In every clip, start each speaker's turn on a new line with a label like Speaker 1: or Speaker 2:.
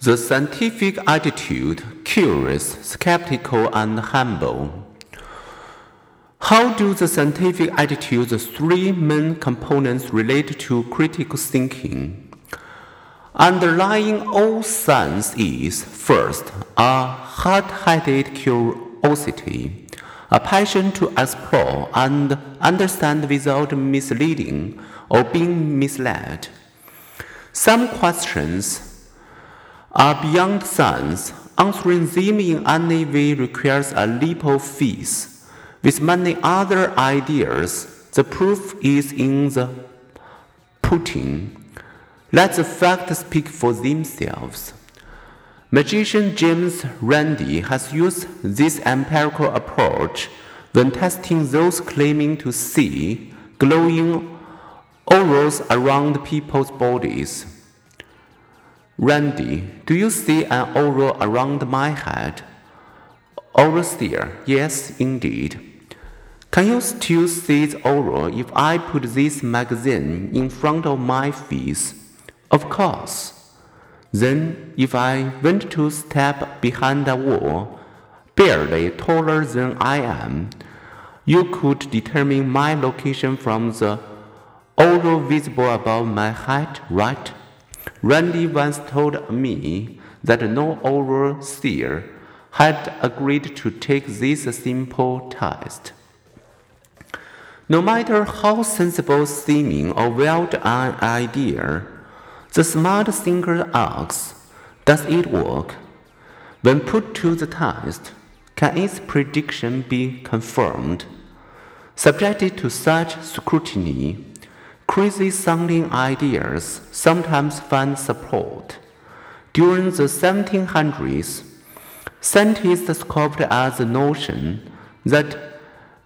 Speaker 1: The scientific attitude curious, skeptical, and humble. How do the scientific attitude, the three main components relate to critical thinking? Underlying all science is, first, a hard headed curiosity, a passion to explore and understand without misleading or being misled. Some questions are beyond science. Answering them in any way requires a leap of faith. With many other ideas, the proof is in the pudding. Let the facts speak for themselves. Magician James Randi has used this empirical approach when testing those claiming to see glowing auras around people's bodies. Randi, do you see an aura around my head? Aura seer, yes, indeed. Can you still see the aura if I put this magazine in front of my face? Of course. Then, if I went to step behind a wall, barely taller than I am, you could determine my location from the aura visible above my head, right? Randi once told me that no aura seer had agreed to take this simple test. No matter how sensible seeming or wild an idea, the smart thinker asks, Does it work? When put to the test, can its prediction be confirmed? Subjected to such scrutiny, crazy sounding ideas sometimes find support. During the 1700s, scientists scoffed at the notion that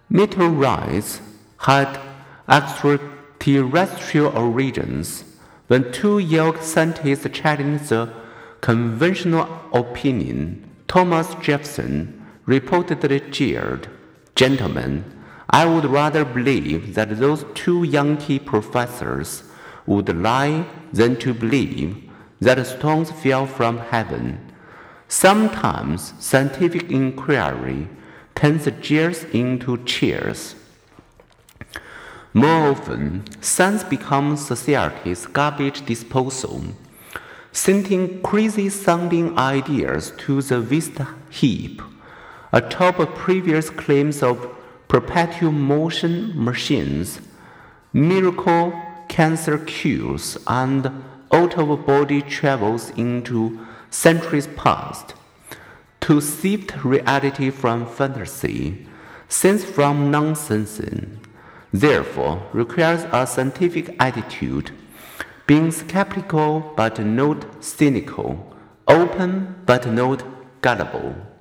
Speaker 1: meteorites had extraterrestrial origins when two Yale scientists challenged the conventional opinion. Thomas Jefferson reportedly jeered, Gentlemen, I would rather believe that those two Yankee professors would lie than to believe that stones fell from heaven. Sometimes scientific inquiry turns jeers into cheers. More often, science becomes society's garbage disposal, sending crazy sounding ideas to the waste heap, atop previous claims of perpetual motion machines, miracle cancer cures, and out of body travels into centuries past. To sift reality from fantasy, sense from nonsense, therefore, requires a scientific attitude, being skeptical but not cynical, open but not gullible.